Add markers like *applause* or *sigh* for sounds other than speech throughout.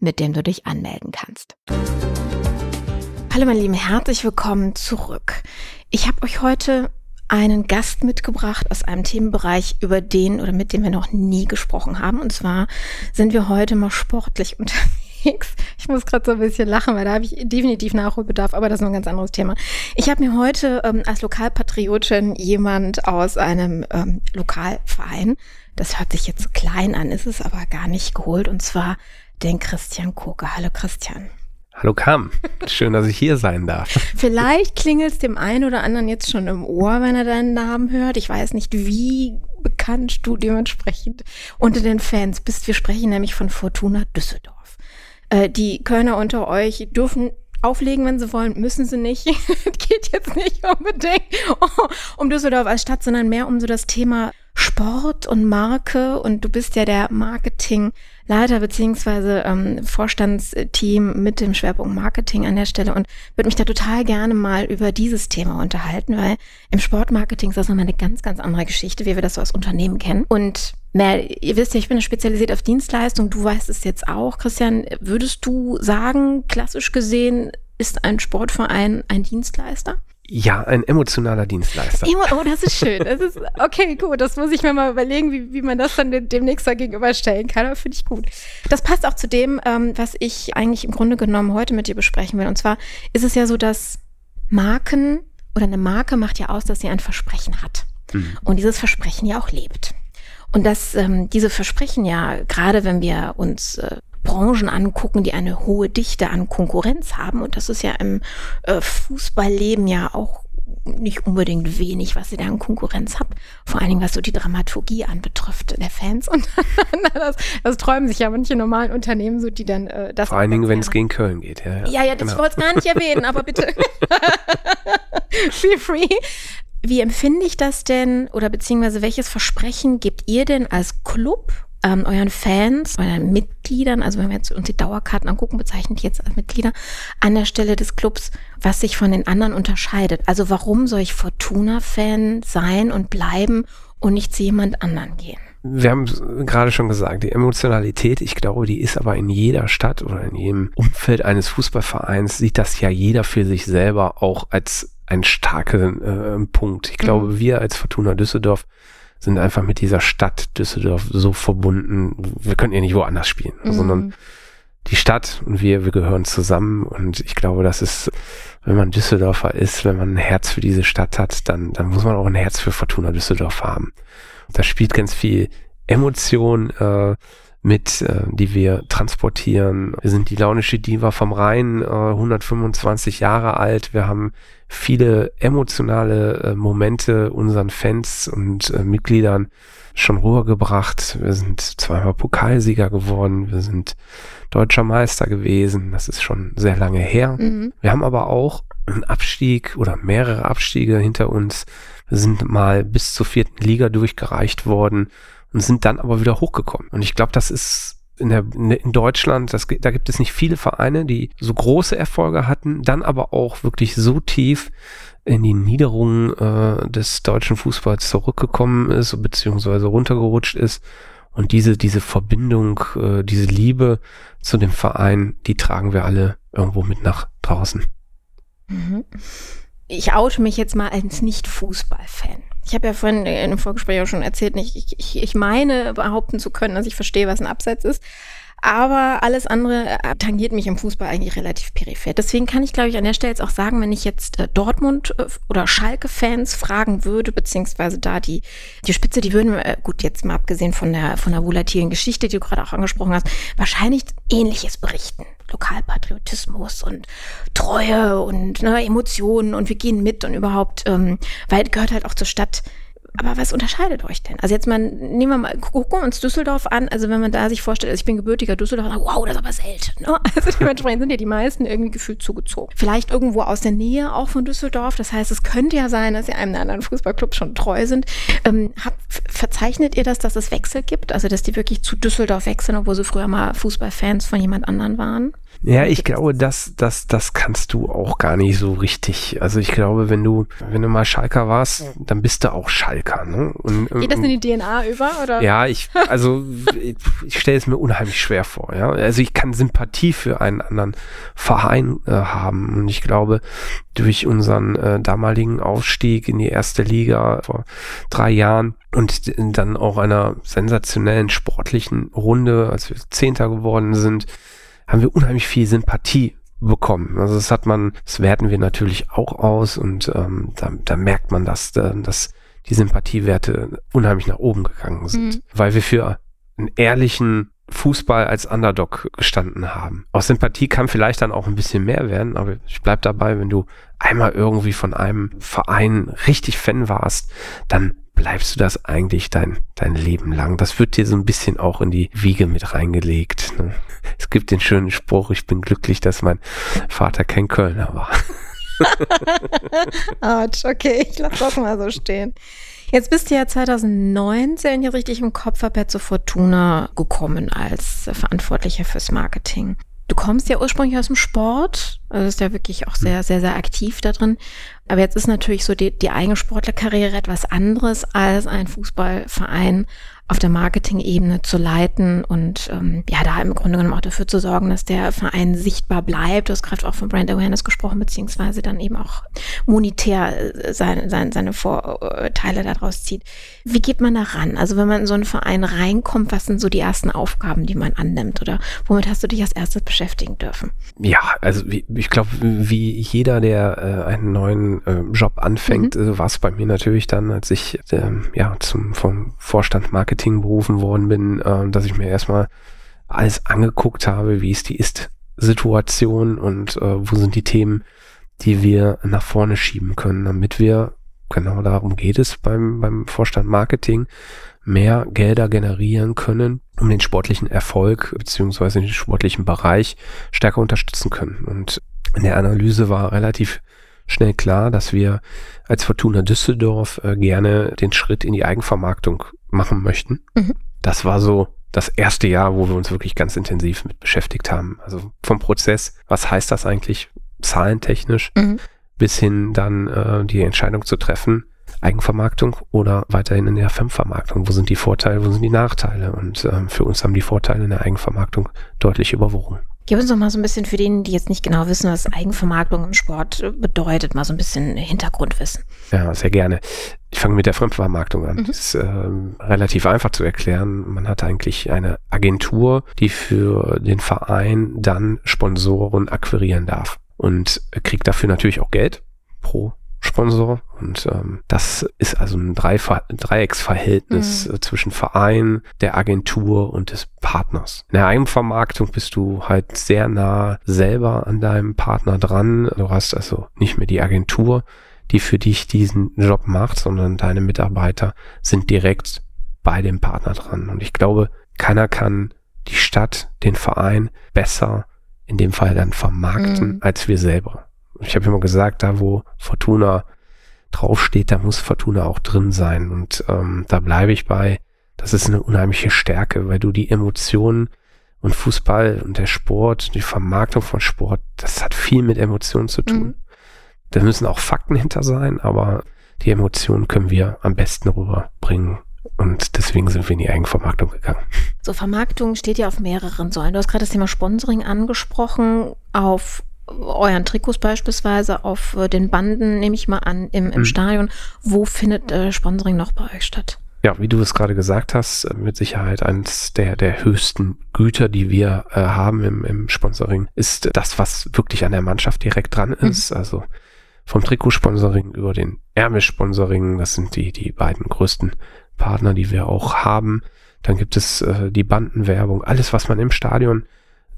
mit dem du dich anmelden kannst. Hallo meine Lieben, herzlich willkommen zurück. Ich habe euch heute einen Gast mitgebracht aus einem Themenbereich, über den oder mit dem wir noch nie gesprochen haben. Und zwar sind wir heute mal sportlich *laughs* unterwegs. Ich muss gerade so ein bisschen lachen, weil da habe ich definitiv Nachholbedarf, aber das ist noch ein ganz anderes Thema. Ich habe mir heute ähm, als Lokalpatriotin jemand aus einem ähm, Lokalverein, das hört sich jetzt klein an, ist es aber gar nicht geholt, und zwar den Christian Koke. Hallo Christian. Hallo Kam, schön, dass ich hier sein darf. *laughs* Vielleicht klingelt es dem einen oder anderen jetzt schon im Ohr, wenn er deinen Namen hört. Ich weiß nicht, wie bekannt du dementsprechend unter den Fans bist. Wir sprechen nämlich von Fortuna Düsseldorf. Äh, die Kölner unter euch dürfen auflegen, wenn sie wollen, müssen sie nicht. *laughs* Geht jetzt nicht unbedingt um Düsseldorf als Stadt, sondern mehr um so das Thema Sport und Marke und du bist ja der Marketingleiter beziehungsweise ähm, Vorstandsteam mit dem Schwerpunkt Marketing an der Stelle und würde mich da total gerne mal über dieses Thema unterhalten, weil im Sportmarketing ist das nochmal eine ganz, ganz andere Geschichte, wie wir das so als Unternehmen kennen. Und mehr, ihr wisst ja, ich bin spezialisiert auf Dienstleistung, du weißt es jetzt auch. Christian, würdest du sagen, klassisch gesehen, ist ein Sportverein ein Dienstleister? Ja, ein emotionaler Dienstleister. Oh, das ist schön. Das ist, okay, gut. Das muss ich mir mal überlegen, wie, wie man das dann demnächst da gegenüberstellen kann. Aber finde ich gut. Das passt auch zu dem, ähm, was ich eigentlich im Grunde genommen heute mit dir besprechen will. Und zwar ist es ja so, dass Marken oder eine Marke macht ja aus, dass sie ein Versprechen hat. Mhm. Und dieses Versprechen ja auch lebt. Und dass ähm, diese Versprechen ja, gerade wenn wir uns äh, Branchen angucken, die eine hohe Dichte an Konkurrenz haben. Und das ist ja im äh, Fußballleben ja auch nicht unbedingt wenig, was ihr da an Konkurrenz habt. Vor allen Dingen, was so die Dramaturgie anbetrifft der Fans. Und *laughs* das, das träumen sich ja manche normalen Unternehmen so, die dann äh, das. Vor allen Dingen, wenn es gegen Köln geht. Ja, ja, ja, ja genau. ich wollte es gar nicht erwähnen, aber bitte. *laughs* Feel free. Wie empfinde ich das denn oder beziehungsweise welches Versprechen gebt ihr denn als Club ähm, euren Fans, euren Mitgliedern, also wenn wir jetzt uns die Dauerkarten angucken, bezeichnet jetzt als Mitglieder, an der Stelle des Clubs, was sich von den anderen unterscheidet. Also warum soll ich Fortuna-Fan sein und bleiben und nicht zu jemand anderen gehen? Wir haben gerade schon gesagt, die Emotionalität, ich glaube, die ist aber in jeder Stadt oder in jedem Umfeld eines Fußballvereins, sieht das ja jeder für sich selber auch als einen starken äh, Punkt. Ich glaube, mhm. wir als Fortuna Düsseldorf sind einfach mit dieser Stadt Düsseldorf so verbunden. Wir können ja nicht woanders spielen, mhm. sondern die Stadt und wir, wir gehören zusammen und ich glaube, das ist, wenn man Düsseldorfer ist, wenn man ein Herz für diese Stadt hat, dann, dann muss man auch ein Herz für Fortuna Düsseldorf haben. Da spielt ganz viel Emotion äh, mit, äh, die wir transportieren. Wir sind die launische Diva vom Rhein, äh, 125 Jahre alt. Wir haben viele emotionale äh, Momente unseren Fans und äh, Mitgliedern schon rübergebracht. Wir sind zweimal Pokalsieger geworden. Wir sind deutscher Meister gewesen. Das ist schon sehr lange her. Mhm. Wir haben aber auch einen Abstieg oder mehrere Abstiege hinter uns. Wir sind mal bis zur vierten Liga durchgereicht worden und sind dann aber wieder hochgekommen. Und ich glaube, das ist in, der, in Deutschland, das, da gibt es nicht viele Vereine, die so große Erfolge hatten, dann aber auch wirklich so tief in die Niederungen äh, des deutschen Fußballs zurückgekommen ist, beziehungsweise runtergerutscht ist. Und diese, diese Verbindung, äh, diese Liebe zu dem Verein, die tragen wir alle irgendwo mit nach draußen. Mhm. Ich oute mich jetzt mal als Nicht-Fußball-Fan. Ich habe ja vorhin in einem Vorgespräch auch schon erzählt, ich, ich, ich meine behaupten zu können, dass ich verstehe, was ein Abseits ist. Aber alles andere äh, tangiert mich im Fußball eigentlich relativ peripher. Deswegen kann ich, glaube ich, an der Stelle jetzt auch sagen, wenn ich jetzt äh, Dortmund äh, oder Schalke-Fans fragen würde, beziehungsweise da die, die Spitze, die würden, äh, gut, jetzt mal abgesehen von der, von der volatilen Geschichte, die du gerade auch angesprochen hast, wahrscheinlich Ähnliches berichten. Lokalpatriotismus und Treue und ne, Emotionen und wir gehen mit und überhaupt, ähm, weil gehört halt auch zur Stadt aber was unterscheidet euch denn? Also jetzt mal, nehmen wir mal, gucken wir uns Düsseldorf an. Also wenn man da sich vorstellt, also ich bin gebürtiger Düsseldorfer, wow, das ist aber selten. Ne? *laughs* Also dementsprechend sind ja die meisten irgendwie gefühlt zugezogen. Vielleicht irgendwo aus der Nähe auch von Düsseldorf. Das heißt, es könnte ja sein, dass ihr einem anderen Fußballclub schon treu sind. Ähm, habt, verzeichnet ihr das, dass es Wechsel gibt? Also dass die wirklich zu Düsseldorf wechseln, obwohl sie früher mal Fußballfans von jemand anderen waren? Ja, ich glaube, das, das, das kannst du auch gar nicht so richtig. Also ich glaube, wenn du, wenn du mal Schalker warst, dann bist du auch Schalker. Ne? Und, Geht das in die DNA über? Oder? Ja, ich, also ich, ich stelle es mir unheimlich schwer vor. Ja, also ich kann Sympathie für einen anderen Verein äh, haben und ich glaube, durch unseren äh, damaligen Aufstieg in die erste Liga vor drei Jahren und dann auch einer sensationellen sportlichen Runde, als wir Zehnter geworden sind, haben wir unheimlich viel Sympathie bekommen. Also das hat man, das werten wir natürlich auch aus und ähm, da, da merkt man, dass, äh, dass die Sympathiewerte unheimlich nach oben gegangen sind, mhm. weil wir für einen ehrlichen Fußball als Underdog gestanden haben. Aus Sympathie kann vielleicht dann auch ein bisschen mehr werden, aber ich bleib dabei, wenn du einmal irgendwie von einem Verein richtig Fan warst, dann bleibst du das eigentlich dein, dein Leben lang. Das wird dir so ein bisschen auch in die Wiege mit reingelegt. Ne? Es gibt den schönen Spruch, ich bin glücklich, dass mein Vater kein Kölner war. *laughs* Autsch, okay, ich lasse das mal so stehen. Jetzt bist du ja 2019 hier richtig im Kopf habe, zu Fortuna gekommen als Verantwortlicher fürs Marketing. Du kommst ja ursprünglich aus dem Sport, also bist ja wirklich auch sehr, sehr, sehr aktiv da drin. Aber jetzt ist natürlich so die, die eigene Sportlerkarriere etwas anderes als ein Fußballverein auf der Marketing-Ebene zu leiten und ähm, ja, da im Grunde genommen auch dafür zu sorgen, dass der Verein sichtbar bleibt. Du hast gerade auch von Brand Awareness gesprochen, beziehungsweise dann eben auch monetär äh, seine, seine, seine Vorteile daraus zieht. Wie geht man da ran? Also wenn man in so einen Verein reinkommt, was sind so die ersten Aufgaben, die man annimmt? Oder womit hast du dich als erstes beschäftigen dürfen? Ja, also ich glaube, wie jeder, der äh, einen neuen äh, Job anfängt, mhm. äh, war es bei mir natürlich dann, als ich ähm, ja zum vom Vorstand Marketing berufen worden bin, äh, dass ich mir erstmal alles angeguckt habe, wie ist die Ist-Situation und äh, wo sind die Themen, die wir nach vorne schieben können, damit wir, genau darum geht es beim, beim Vorstand Marketing, mehr Gelder generieren können, um den sportlichen Erfolg beziehungsweise den sportlichen Bereich stärker unterstützen können. Und in der Analyse war relativ schnell klar, dass wir als Fortuna Düsseldorf äh, gerne den Schritt in die Eigenvermarktung machen möchten. Mhm. Das war so das erste Jahr, wo wir uns wirklich ganz intensiv mit beschäftigt haben. Also vom Prozess, was heißt das eigentlich zahlentechnisch, mhm. bis hin dann äh, die Entscheidung zu treffen, Eigenvermarktung oder weiterhin in der Fremdvermarktung? Wo sind die Vorteile, wo sind die Nachteile? Und ähm, für uns haben die Vorteile in der Eigenvermarktung deutlich überwogen. Gib uns noch mal so ein bisschen für denen, die jetzt nicht genau wissen, was Eigenvermarktung im Sport äh, bedeutet, mal so ein bisschen Hintergrundwissen. Ja, sehr gerne. Ich fange mit der Fremdvermarktung an. Mhm. Das ist ähm, relativ einfach zu erklären. Man hat eigentlich eine Agentur, die für den Verein dann Sponsoren akquirieren darf und kriegt dafür natürlich auch Geld pro Sponsor. Und ähm, das ist also ein Dreifa Dreiecksverhältnis mhm. Äh, zwischen Verein, der Agentur und des Partners. In der Eigenvermarktung bist du halt sehr nah selber an deinem Partner dran. Du hast also nicht mehr die Agentur, die für dich diesen Job macht, sondern deine Mitarbeiter sind direkt bei dem Partner dran. Und ich glaube, keiner kann die Stadt, den Verein besser in dem Fall dann vermarkten mhm. als wir selber. Ich habe immer gesagt, da wo Fortuna draufsteht, da muss Fortuna auch drin sein. Und ähm, da bleibe ich bei. Das ist eine unheimliche Stärke, weil du die Emotionen und Fußball und der Sport, die Vermarktung von Sport, das hat viel mit Emotionen zu tun. Mhm. Da müssen auch Fakten hinter sein, aber die Emotionen können wir am besten rüberbringen. Und deswegen sind wir in die Eigenvermarktung gegangen. So, Vermarktung steht ja auf mehreren Säulen. Du hast gerade das Thema Sponsoring angesprochen. Auf euren Trikots beispielsweise, auf äh, den Banden, nehme ich mal an, im, im mhm. Stadion. Wo findet äh, Sponsoring noch bei euch statt? Ja, wie du es gerade gesagt hast, äh, mit Sicherheit eines der, der höchsten Güter, die wir äh, haben im, im Sponsoring, ist das, was wirklich an der Mannschaft direkt dran mhm. ist. Mhm. Also vom Trikotsponsoring über den Ärmelsponsoring, das sind die, die beiden größten Partner, die wir auch haben. Dann gibt es äh, die Bandenwerbung, alles, was man im Stadion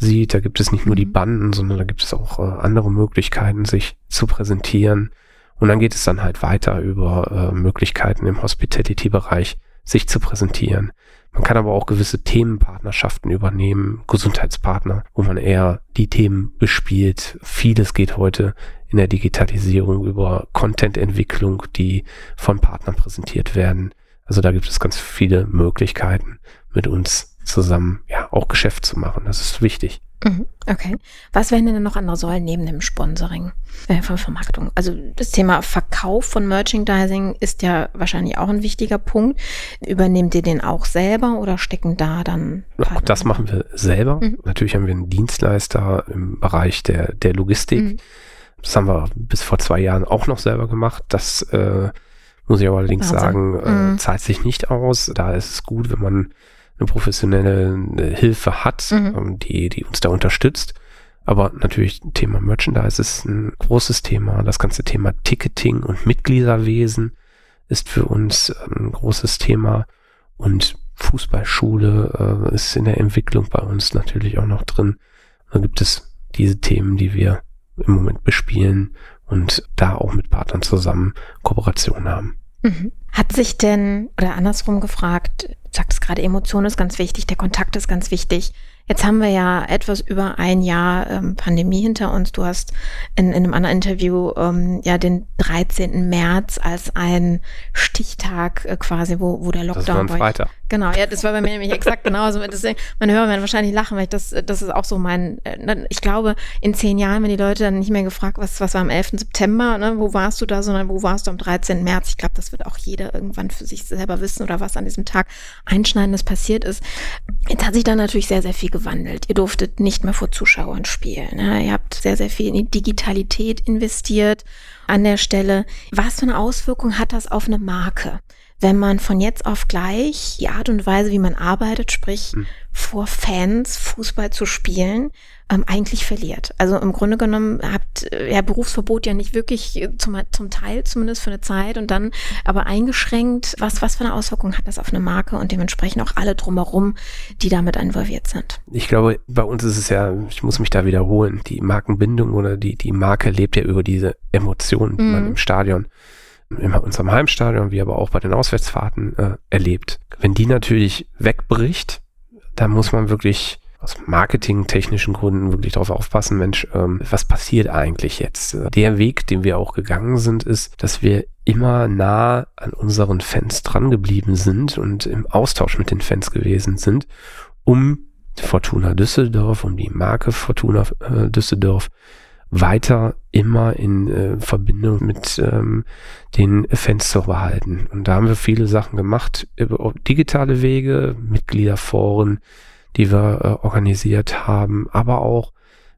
sieht. Da gibt es nicht nur die mhm. Banden, sondern da gibt es auch äh, andere Möglichkeiten, sich zu präsentieren. Und dann geht es dann halt weiter über äh, Möglichkeiten im Hospitality-Bereich, sich zu präsentieren. Man kann aber auch gewisse Themenpartnerschaften übernehmen, Gesundheitspartner, wo man eher die Themen bespielt. Vieles geht heute in der Digitalisierung über Content-Entwicklung, die von Partnern präsentiert werden. Also da gibt es ganz viele Möglichkeiten, mit uns zusammen ja auch Geschäft zu machen. Das ist wichtig. Mhm, okay. Was wären denn noch andere Säulen neben dem Sponsoring äh, von Vermarktung? Also das Thema Verkauf von Merchandising ist ja wahrscheinlich auch ein wichtiger Punkt. Übernehmt ihr den auch selber oder stecken da dann? Auch das machen wir selber. Mhm. Natürlich haben wir einen Dienstleister im Bereich der, der Logistik. Mhm. Das haben wir bis vor zwei Jahren auch noch selber gemacht. Das äh, muss ich aber allerdings Wahnsinn. sagen, äh, mhm. zahlt sich nicht aus. Da ist es gut, wenn man eine professionelle äh, Hilfe hat, mhm. Ähm, die, die uns da unterstützt. Aber natürlich Thema Merchandise ist ein großes Thema. Das ganze Thema Ticketing und Mitgliederwesen ist für uns ähm, ein großes Thema. Und Fußballschule äh, ist in der Entwicklung bei uns natürlich auch noch drin. Da gibt es diese Themen, die wir im Moment bespielen und da auch mit Partnern zusammen Kooperation haben. Mhm. Hat sich denn, oder andersrum gefragt, du sagst gerade, Emotion ist ganz wichtig, der Kontakt ist ganz wichtig. Jetzt haben wir ja etwas über ein Jahr ähm, Pandemie hinter uns. Du hast in, in einem anderen Interview ähm, ja den 13. März als ein Stichtag äh, quasi, wo, wo der Lockdown das war. Ein Freitag. Genau, ja, das war bei mir nämlich exakt genauso. *laughs* Deswegen, meine Hörer werden wahrscheinlich lachen, weil ich das, das ist auch so mein, äh, ich glaube, in zehn Jahren, wenn die Leute dann nicht mehr gefragt, was, was war am 11. September, ne, wo warst du da, sondern wo warst du am 13. März? Ich glaube, das wird auch jeder irgendwann für sich selber wissen oder was an diesem Tag Einschneidendes passiert ist. Jetzt hat sich da natürlich sehr, sehr viel gewandelt. Ihr durftet nicht mehr vor Zuschauern spielen. Ne? Ihr habt sehr, sehr viel in die Digitalität investiert an der Stelle. Was für eine Auswirkung hat das auf eine Marke? Wenn man von jetzt auf gleich die Art und Weise, wie man arbeitet, sprich mhm. vor Fans Fußball zu spielen, ähm, eigentlich verliert. Also im Grunde genommen habt äh, ja Berufsverbot ja nicht wirklich äh, zum, zum Teil zumindest für eine Zeit und dann aber eingeschränkt. Was, was für eine Auswirkung hat das auf eine Marke und dementsprechend auch alle drumherum, die damit involviert sind? Ich glaube, bei uns ist es ja, ich muss mich da wiederholen, die Markenbindung oder die, die Marke lebt ja über diese Emotionen, die mhm. man im Stadion in unserem Heimstadion, wie aber auch bei den Auswärtsfahrten äh, erlebt. Wenn die natürlich wegbricht, dann muss man wirklich aus marketingtechnischen Gründen wirklich darauf aufpassen, Mensch, ähm, was passiert eigentlich jetzt? Der Weg, den wir auch gegangen sind, ist, dass wir immer nah an unseren Fans dran geblieben sind und im Austausch mit den Fans gewesen sind, um Fortuna Düsseldorf, um die Marke Fortuna äh, Düsseldorf weiter immer in äh, Verbindung mit ähm, den Fans zu behalten. Und da haben wir viele Sachen gemacht über digitale Wege, Mitgliederforen, die wir äh, organisiert haben, aber auch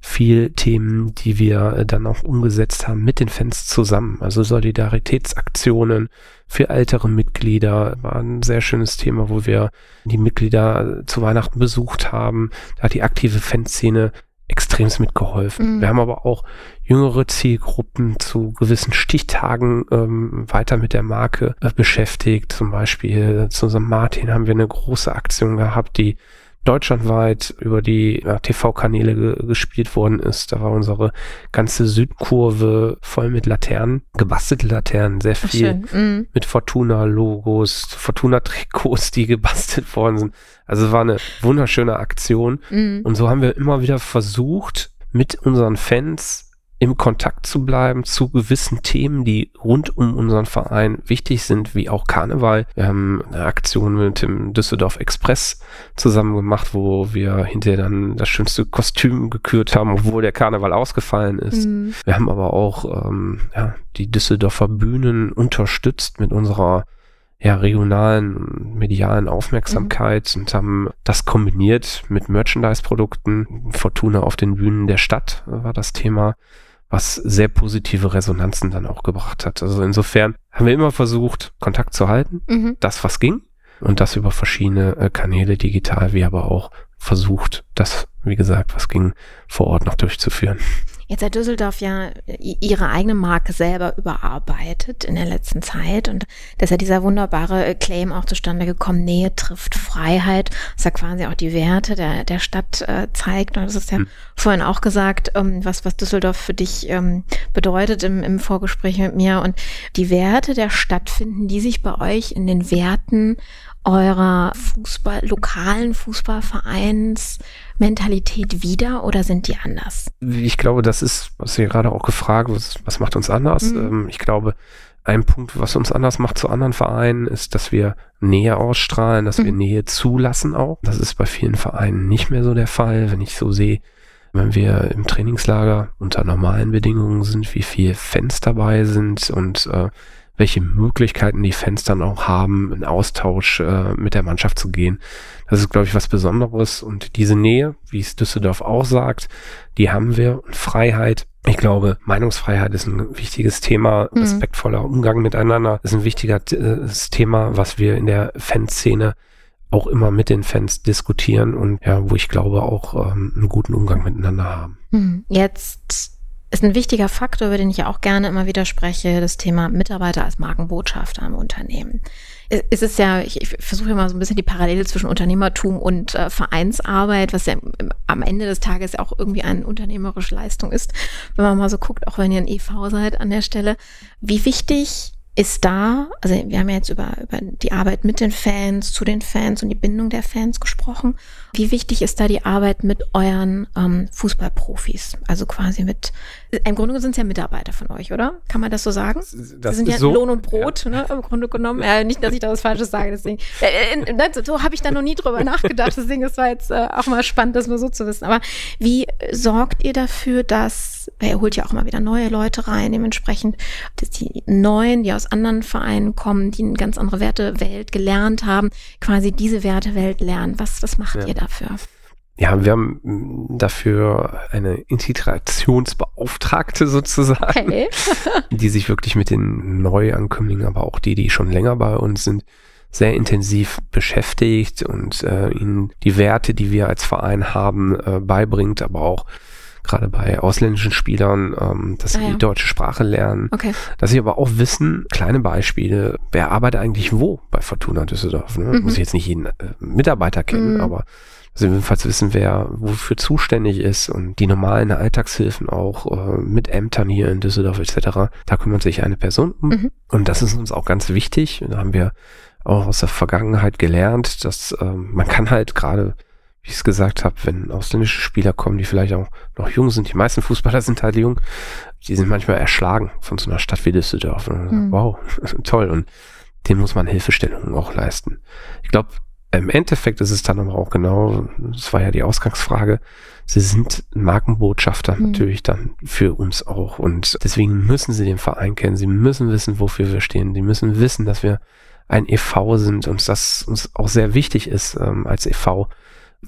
viel Themen, die wir äh, dann auch umgesetzt haben mit den Fans zusammen. Also Solidaritätsaktionen für ältere Mitglieder war ein sehr schönes Thema, wo wir die Mitglieder äh, zu Weihnachten besucht haben. Da hat die aktive Fanszene extremst mitgeholfen. Mhm. Wir haben aber auch jüngere Zielgruppen zu gewissen Stichtagen ähm, weiter mit der Marke äh, beschäftigt. Zum Beispiel zu St. Martin haben wir eine große Aktion gehabt, die deutschlandweit über die ja, TV-Kanäle ge gespielt worden ist. Da war unsere ganze Südkurve voll mit Laternen, gebastelte Laternen, sehr viel mm. mit Fortuna-Logos, Fortuna-Trikots, die *laughs* gebastelt worden sind. Also es war eine wunderschöne Aktion. Mm. Und so haben wir immer wieder versucht, mit unseren Fans im Kontakt zu bleiben zu gewissen Themen, die rund um unseren Verein wichtig sind, wie auch Karneval. Wir haben eine Aktion mit dem Düsseldorf Express zusammen gemacht, wo wir hinterher dann das schönste Kostüm gekürt haben, obwohl der Karneval ausgefallen ist. Mhm. Wir haben aber auch ähm, ja, die Düsseldorfer Bühnen unterstützt mit unserer ja, regionalen, medialen Aufmerksamkeit mhm. und haben das kombiniert mit Merchandise-Produkten. Fortuna auf den Bühnen der Stadt war das Thema was sehr positive Resonanzen dann auch gebracht hat. Also insofern haben wir immer versucht, Kontakt zu halten, mhm. das was ging und das über verschiedene äh, Kanäle digital, wie aber auch versucht, das, wie gesagt, was ging, vor Ort noch durchzuführen. Jetzt hat Düsseldorf ja ihre eigene Marke selber überarbeitet in der letzten Zeit und da ist ja dieser wunderbare äh, Claim auch zustande gekommen, Nähe trifft Freiheit, was ja quasi auch die Werte der, der Stadt äh, zeigt und das ist ja hm. vorhin auch gesagt, ähm, was, was Düsseldorf für dich ähm, bedeutet im, im Vorgespräch mit mir und die Werte der Stadt finden die sich bei euch in den Werten eurer Fußball, lokalen Fußballvereins Mentalität wieder oder sind die anders? Ich glaube, das ist, was ihr gerade auch gefragt, was, was macht uns anders? Mhm. Ähm, ich glaube, ein Punkt, was uns anders macht zu anderen Vereinen, ist, dass wir Nähe ausstrahlen, dass mhm. wir Nähe zulassen auch. Das ist bei vielen Vereinen nicht mehr so der Fall. Wenn ich so sehe, wenn wir im Trainingslager unter normalen Bedingungen sind, wie viele Fans dabei sind und äh, welche Möglichkeiten die Fans dann auch haben, in Austausch äh, mit der Mannschaft zu gehen. Das ist, glaube ich, was Besonderes. Und diese Nähe, wie es Düsseldorf auch sagt, die haben wir. Und Freiheit, ich glaube, Meinungsfreiheit ist ein wichtiges Thema. Mhm. Respektvoller Umgang miteinander ist ein wichtiges Thema, was wir in der Fanszene auch immer mit den Fans diskutieren und ja, wo ich glaube auch ähm, einen guten Umgang miteinander haben. Mhm. Jetzt ist ein wichtiger Faktor, über den ich ja auch gerne immer wieder spreche, das Thema Mitarbeiter als Markenbotschafter im Unternehmen. Es ist ja, ich, ich versuche immer so ein bisschen die Parallele zwischen Unternehmertum und äh, Vereinsarbeit, was ja am Ende des Tages auch irgendwie eine unternehmerische Leistung ist, wenn man mal so guckt, auch wenn ihr ein EV seid an der Stelle. Wie wichtig ist da, also wir haben ja jetzt über, über die Arbeit mit den Fans, zu den Fans und die Bindung der Fans gesprochen. Wie wichtig ist da die Arbeit mit euren ähm, Fußballprofis? Also quasi mit, im Grunde sind es ja Mitarbeiter von euch, oder? Kann man das so sagen? Das Sie sind ja so, Lohn und Brot, ja. ne, im Grunde genommen. Ja, nicht, dass ich da was Falsches sage, deswegen. Äh, äh, ne, so habe ich da noch nie drüber nachgedacht, deswegen ist es jetzt äh, auch mal spannend, das mal so zu wissen. Aber wie sorgt ihr dafür, dass, er holt ja auch immer wieder neue Leute rein, dementsprechend, dass die Neuen, die aus anderen Vereinen kommen, die eine ganz andere Wertewelt gelernt haben, quasi diese Wertewelt lernen. Was, was macht ja. ihr da? Dafür? Ja, wir haben mm, dafür eine Integrationsbeauftragte sozusagen, okay. *laughs* die sich wirklich mit den Neuankömmlingen, aber auch die, die schon länger bei uns sind, sehr intensiv beschäftigt und äh, ihnen die Werte, die wir als Verein haben, äh, beibringt, aber auch gerade bei ausländischen Spielern, ähm, dass sie ah, ja. die deutsche Sprache lernen, okay. dass sie aber auch wissen, kleine Beispiele, wer arbeitet eigentlich wo bei Fortuna Düsseldorf. Ne? Mhm. Muss ich jetzt nicht jeden äh, Mitarbeiter kennen, mhm. aber also jedenfalls wissen, wer wofür zuständig ist und die normalen Alltagshilfen auch äh, mit Ämtern hier in Düsseldorf etc. Da kümmert sich eine Person um. Mhm. Und das ist uns auch ganz wichtig. Da haben wir auch aus der Vergangenheit gelernt, dass äh, man kann halt gerade, wie ich es gesagt habe, wenn ausländische Spieler kommen, die vielleicht auch noch jung sind, die meisten Fußballer sind halt jung, die sind manchmal erschlagen von so einer Stadt wie Düsseldorf. Und mhm. Wow, *laughs* toll. Und denen muss man Hilfestellungen auch leisten. Ich glaube, im Endeffekt ist es dann aber auch genau, das war ja die Ausgangsfrage, sie sind Markenbotschafter mhm. natürlich dann für uns auch. Und deswegen müssen sie den Verein kennen, sie müssen wissen, wofür wir stehen, sie müssen wissen, dass wir ein EV sind und dass uns auch sehr wichtig ist ähm, als EV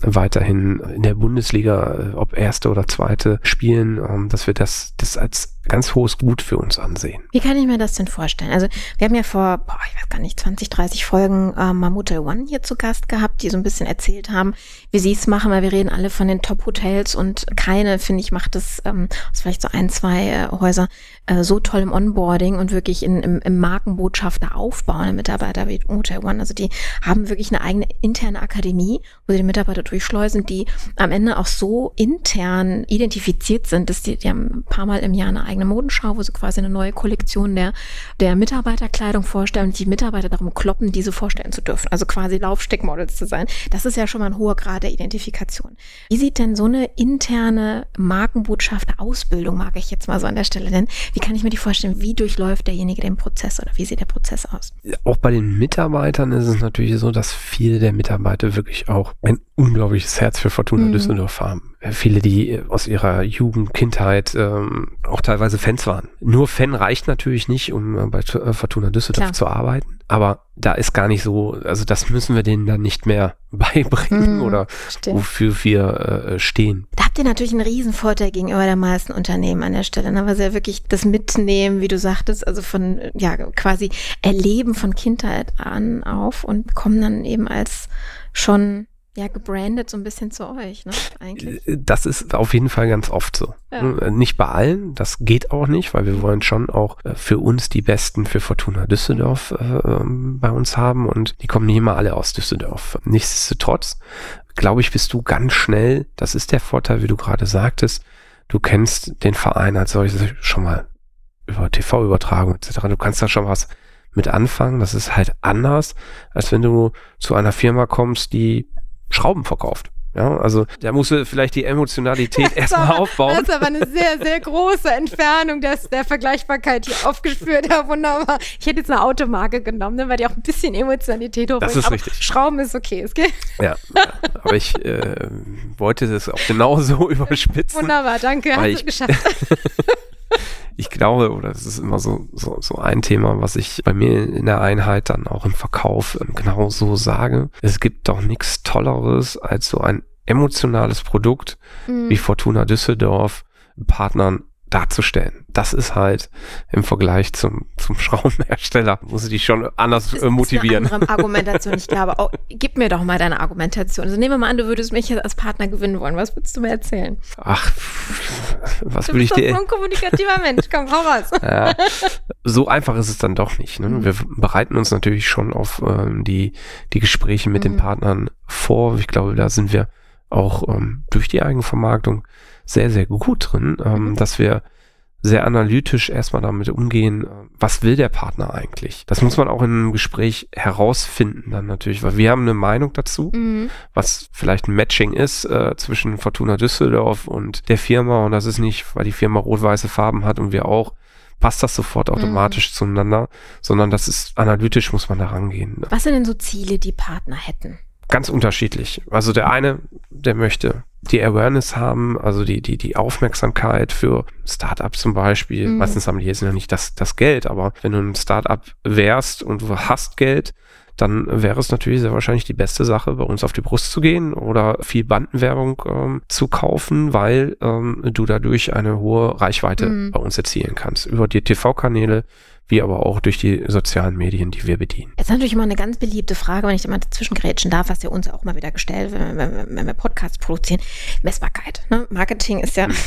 weiterhin in der Bundesliga, äh, ob erste oder zweite, spielen, ähm, dass wir das, das als ganz hohes Gut für uns ansehen. Wie kann ich mir das denn vorstellen? Also wir haben ja vor, boah, ich weiß gar nicht, 20, 30 Folgen äh, Mamute One hier zu Gast gehabt, die so ein bisschen erzählt haben, wie sie es machen, weil wir reden alle von den Top-Hotels und keine, finde ich, macht das, ähm, vielleicht so ein, zwei äh, Häuser, äh, so toll im Onboarding und wirklich in, im, im Markenbotschafter aufbauen, Mitarbeiter wie Hotel One. Also die haben wirklich eine eigene interne Akademie, wo sie die Mitarbeiter durchschleusen, die am Ende auch so intern identifiziert sind, dass die, die haben ein paar Mal im Jahr eine eigene Modenschau, wo sie quasi eine neue Kollektion der, der Mitarbeiterkleidung vorstellen und die Mitarbeiter darum kloppen, diese vorstellen zu dürfen. Also quasi Laufstickmodels zu sein. Das ist ja schon mal ein hoher Grad der Identifikation. Wie sieht denn so eine interne Markenbotschafter-Ausbildung, mag ich jetzt mal so an der Stelle nennen, wie kann ich mir die vorstellen? Wie durchläuft derjenige den Prozess oder wie sieht der Prozess aus? Auch bei den Mitarbeitern ist es natürlich so, dass viele der Mitarbeiter wirklich auch ein unglaubliches Herz für Fortuna mhm. Düsseldorf haben viele, die aus ihrer Jugend, Kindheit ähm, auch teilweise Fans waren. Nur Fan reicht natürlich nicht, um äh, bei äh, Fortuna Düsseldorf Klar. zu arbeiten. Aber da ist gar nicht so, also das müssen wir denen dann nicht mehr *laughs* beibringen mm, oder stimmt. wofür wir äh, stehen. Da habt ihr natürlich einen Riesenvorteil gegenüber der meisten Unternehmen an der Stelle, ne? weil sie ja wirklich das Mitnehmen, wie du sagtest, also von, ja, quasi Erleben von Kindheit an auf und kommen dann eben als schon ja, gebrandet so ein bisschen zu euch, ne? Eigentlich. Äh, das ist auf jeden Fall ganz oft so. Ja. Äh, nicht bei allen, das geht auch nicht, weil wir wollen schon auch äh, für uns die Besten für Fortuna Düsseldorf äh, ähm, bei uns haben und die kommen nicht immer alle aus Düsseldorf. Nichtsdestotrotz, glaube ich, bist du ganz schnell, das ist der Vorteil, wie du gerade sagtest, du kennst den Verein als solches schon mal über TV-Übertragung etc. Du kannst da schon was mit anfangen. Das ist halt anders, als wenn du zu einer Firma kommst, die Schrauben verkauft. Ja, also da musst du vielleicht die Emotionalität *laughs* erstmal aufbauen. Das ist aber eine sehr, sehr große Entfernung des, der Vergleichbarkeit hier aufgespürt. Ja, wunderbar. Ich hätte jetzt eine Automarke genommen, ne, weil die auch ein bisschen Emotionalität hochbringt. Das ist aber richtig. Schrauben ist okay, es geht. Ja, aber ich äh, wollte das auch genauso *laughs* überspitzen. Wunderbar, danke, hast du geschafft. *laughs* ich glaube, oder das ist immer so, so, so ein Thema, was ich bei mir in der Einheit dann auch im Verkauf ähm, genau so sage. Es gibt doch nichts Tolleres als so ein emotionales Produkt mhm. wie Fortuna Düsseldorf Partnern darzustellen. Das ist halt im Vergleich zum, zum Schraubenhersteller, muss ich dich schon anders äh, motivieren. Das ist eine *laughs* Argumentation. Ich glaube, oh, gib mir doch mal deine Argumentation. Also nehmen wir mal an, du würdest mich jetzt als Partner gewinnen wollen. Was würdest du mir erzählen? Ach, was würde ich dir... Du bist so ein kommunikativer Mensch. Komm, hau raus. *laughs* Ja, so einfach ist es dann doch nicht. Ne? Wir bereiten uns natürlich schon auf ähm, die, die Gespräche mit mhm. den Partnern vor. Ich glaube, da sind wir auch ähm, durch die Eigenvermarktung sehr, sehr gut drin, ähm, mhm. dass wir sehr analytisch erstmal damit umgehen, was will der Partner eigentlich? Das muss man auch in einem Gespräch herausfinden dann natürlich, weil wir haben eine Meinung dazu, mhm. was vielleicht ein Matching ist äh, zwischen Fortuna Düsseldorf und der Firma und das ist nicht, weil die Firma rot-weiße Farben hat und wir auch, passt das sofort mhm. automatisch mhm. zueinander, sondern das ist analytisch, muss man da rangehen. Was sind denn so Ziele, die Partner hätten? Ganz unterschiedlich. Also der eine, der möchte die Awareness haben, also die, die, die Aufmerksamkeit für Startups zum Beispiel. Mhm. Meistens haben die jetzt noch nicht das, das Geld, aber wenn du ein Startup wärst und du hast Geld, dann wäre es natürlich sehr wahrscheinlich die beste Sache, bei uns auf die Brust zu gehen oder viel Bandenwerbung ähm, zu kaufen, weil ähm, du dadurch eine hohe Reichweite mhm. bei uns erzielen kannst. Über die TV-Kanäle, wie aber auch durch die sozialen Medien, die wir bedienen. Jetzt ist natürlich immer eine ganz beliebte Frage, wenn ich da mal dazwischen grätschen darf, was ja uns auch mal wieder gestellt wird, wenn, wenn, wenn wir Podcasts produzieren. Messbarkeit. Ne? Marketing ist ja. *laughs*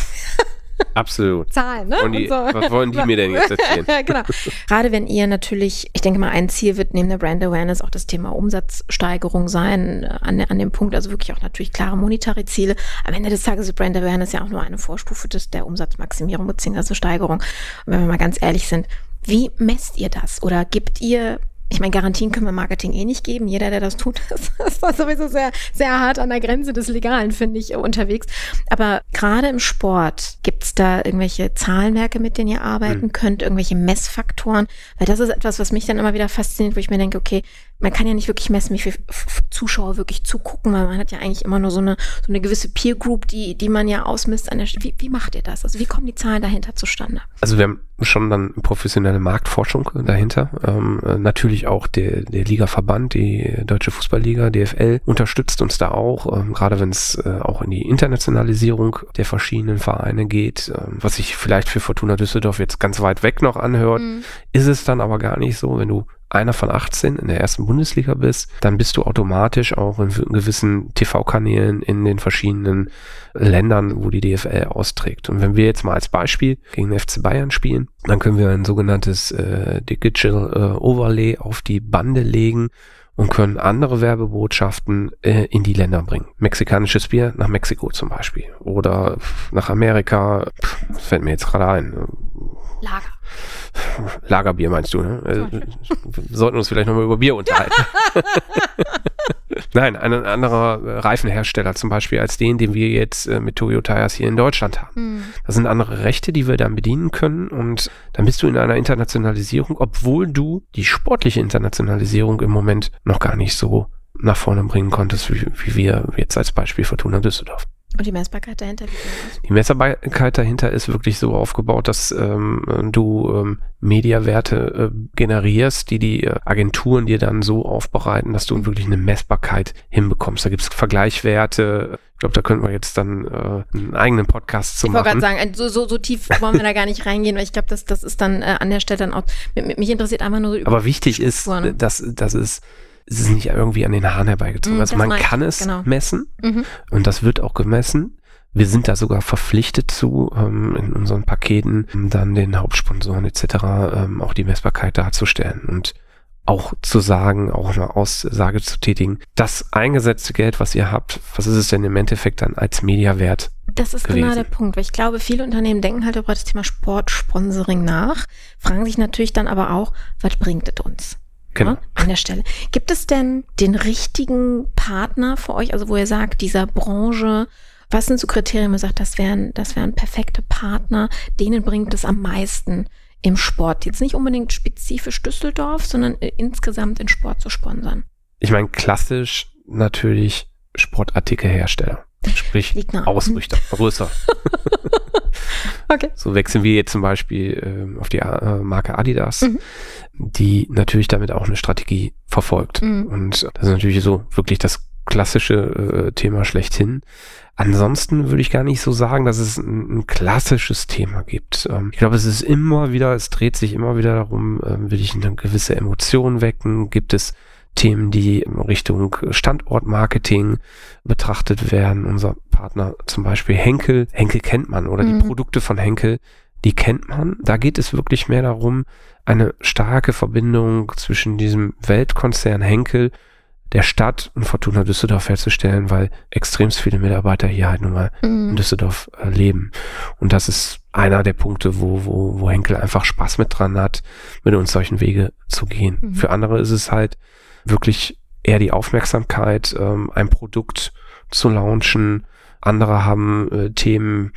Absolut. Zahlen, ne? Die, so. Was wollen die mir denn jetzt erzählen? *laughs* genau. Gerade wenn ihr natürlich, ich denke mal, ein Ziel wird neben der Brand Awareness auch das Thema Umsatzsteigerung sein, äh, an, an dem Punkt, also wirklich auch natürlich klare monetäre Ziele. Am Ende des Tages ist Brand Awareness ja auch nur eine Vorstufe des, der Umsatzmaximierung bzw. Steigerung. Und wenn wir mal ganz ehrlich sind, wie messt ihr das? Oder gibt ihr ich meine, Garantien können wir Marketing eh nicht geben. Jeder, der das tut, *laughs* ist da sowieso sehr, sehr hart an der Grenze des Legalen, finde ich, unterwegs. Aber gerade im Sport, gibt es da irgendwelche Zahlenwerke, mit denen ihr arbeiten mhm. könnt, irgendwelche Messfaktoren? Weil das ist etwas, was mich dann immer wieder fasziniert, wo ich mir denke, okay, man kann ja nicht wirklich messen, wie viele Zuschauer wirklich zugucken, weil man hat ja eigentlich immer nur so eine, so eine gewisse Peer Group, die, die man ja ausmisst. An der, wie, wie macht ihr das? Also wie kommen die Zahlen dahinter zustande? Also wir haben schon dann professionelle Marktforschung dahinter. Ähm, natürlich auch der, der Ligaverband, die Deutsche Fußballliga, DFL, unterstützt uns da auch, ähm, gerade wenn es äh, auch in die Internationalisierung der verschiedenen Vereine geht. Ähm, was sich vielleicht für Fortuna Düsseldorf jetzt ganz weit weg noch anhört, mhm. ist es dann aber gar nicht so, wenn du einer von 18 in der ersten Bundesliga bist, dann bist du automatisch auch in gewissen TV-Kanälen in den verschiedenen Ländern, wo die DFL austrägt. Und wenn wir jetzt mal als Beispiel gegen den FC Bayern spielen, dann können wir ein sogenanntes äh, Digital äh, Overlay auf die Bande legen und können andere Werbebotschaften äh, in die Länder bringen. Mexikanisches Bier nach Mexiko zum Beispiel oder nach Amerika, das fällt mir jetzt gerade ein. Lager. Lagerbier meinst du, ne? Äh, wir sollten uns vielleicht nochmal über Bier unterhalten. *laughs* Nein, ein anderer Reifenhersteller zum Beispiel als den, den wir jetzt äh, mit Toyo Tires hier in Deutschland haben. Mhm. Das sind andere Rechte, die wir dann bedienen können und dann bist du in einer Internationalisierung, obwohl du die sportliche Internationalisierung im Moment noch gar nicht so nach vorne bringen konntest, wie, wie wir jetzt als Beispiel Fortuna Düsseldorf. Und die Messbarkeit dahinter? Die Messbarkeit dahinter ist wirklich so aufgebaut, dass ähm, du ähm, Mediawerte äh, generierst, die die äh, Agenturen dir dann so aufbereiten, dass du wirklich eine Messbarkeit hinbekommst. Da gibt es Vergleichswerte. Ich glaube, da könnten wir jetzt dann äh, einen eigenen Podcast zu ich machen. Ich wollte gerade sagen, so, so, so tief wollen wir da gar nicht reingehen, weil ich glaube, das, das ist dann äh, an der Stelle dann auch, mich interessiert einfach nur so über Aber wichtig ist, ne? dass, dass es es ist nicht irgendwie an den Haaren herbeigezogen. Mm, also man kann es genau. messen mhm. und das wird auch gemessen. Wir sind da sogar verpflichtet zu, ähm, in unseren Paketen dann den Hauptsponsoren etc. Ähm, auch die Messbarkeit darzustellen und auch zu sagen, auch eine Aussage zu tätigen, das eingesetzte Geld, was ihr habt, was ist es denn im Endeffekt dann als Mediawert? Das ist gewesen? genau der Punkt, weil ich glaube, viele Unternehmen denken halt über das Thema Sportsponsoring nach, fragen sich natürlich dann aber auch, was bringt es uns? Genau. Ne, an der Stelle. Gibt es denn den richtigen Partner für euch, also wo ihr sagt, dieser Branche, was sind so Kriterien, wo ihr sagt, das wären, das wären perfekte Partner, denen bringt es am meisten im Sport? Jetzt nicht unbedingt spezifisch Düsseldorf, sondern insgesamt in Sport zu sponsern. Ich meine, klassisch natürlich Sportartikelhersteller. Sprich, Ausrüchter, größer. *laughs* okay. So wechseln wir jetzt zum Beispiel äh, auf die äh, Marke Adidas. Mhm die natürlich damit auch eine Strategie verfolgt. Mhm. Und das ist natürlich so wirklich das klassische äh, Thema schlechthin. Ansonsten würde ich gar nicht so sagen, dass es ein, ein klassisches Thema gibt. Ähm, ich glaube, es ist immer wieder, es dreht sich immer wieder darum, äh, will ich eine gewisse Emotion wecken? Gibt es Themen, die in Richtung Standortmarketing betrachtet werden? Unser Partner zum Beispiel Henkel. Henkel kennt man oder mhm. die Produkte von Henkel die kennt man. Da geht es wirklich mehr darum, eine starke Verbindung zwischen diesem Weltkonzern Henkel, der Stadt und Fortuna Düsseldorf herzustellen, weil extremst viele Mitarbeiter hier halt nun mal mhm. in Düsseldorf äh, leben. Und das ist einer der Punkte, wo, wo, wo Henkel einfach Spaß mit dran hat, mit uns solchen Wege zu gehen. Mhm. Für andere ist es halt wirklich eher die Aufmerksamkeit, ähm, ein Produkt zu launchen, andere haben äh, Themen,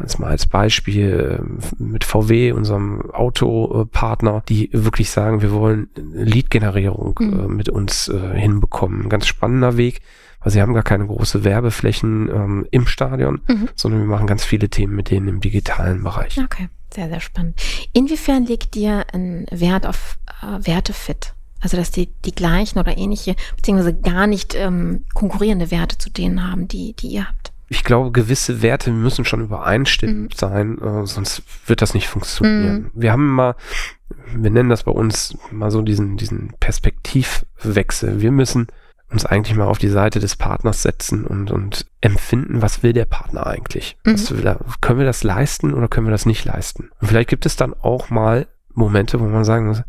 jetzt mal als Beispiel äh, mit VW, unserem Autopartner, die wirklich sagen, wir wollen Lead-Generierung mhm. äh, mit uns äh, hinbekommen. Ein ganz spannender Weg, weil sie haben gar keine große Werbeflächen ähm, im Stadion, mhm. sondern wir machen ganz viele Themen mit denen im digitalen Bereich. Okay, sehr, sehr spannend. Inwiefern legt ihr einen Wert auf äh, Wertefit? Also dass die die gleichen oder ähnliche, beziehungsweise gar nicht ähm, konkurrierende Werte zu denen haben, die, die ihr habt. Ich glaube, gewisse Werte müssen schon übereinstimmend mhm. sein, äh, sonst wird das nicht funktionieren. Mhm. Wir haben mal, wir nennen das bei uns mal so diesen, diesen Perspektivwechsel. Wir müssen uns eigentlich mal auf die Seite des Partners setzen und, und empfinden, was will der Partner eigentlich? Mhm. Er, können wir das leisten oder können wir das nicht leisten? Und vielleicht gibt es dann auch mal Momente, wo man sagen muss,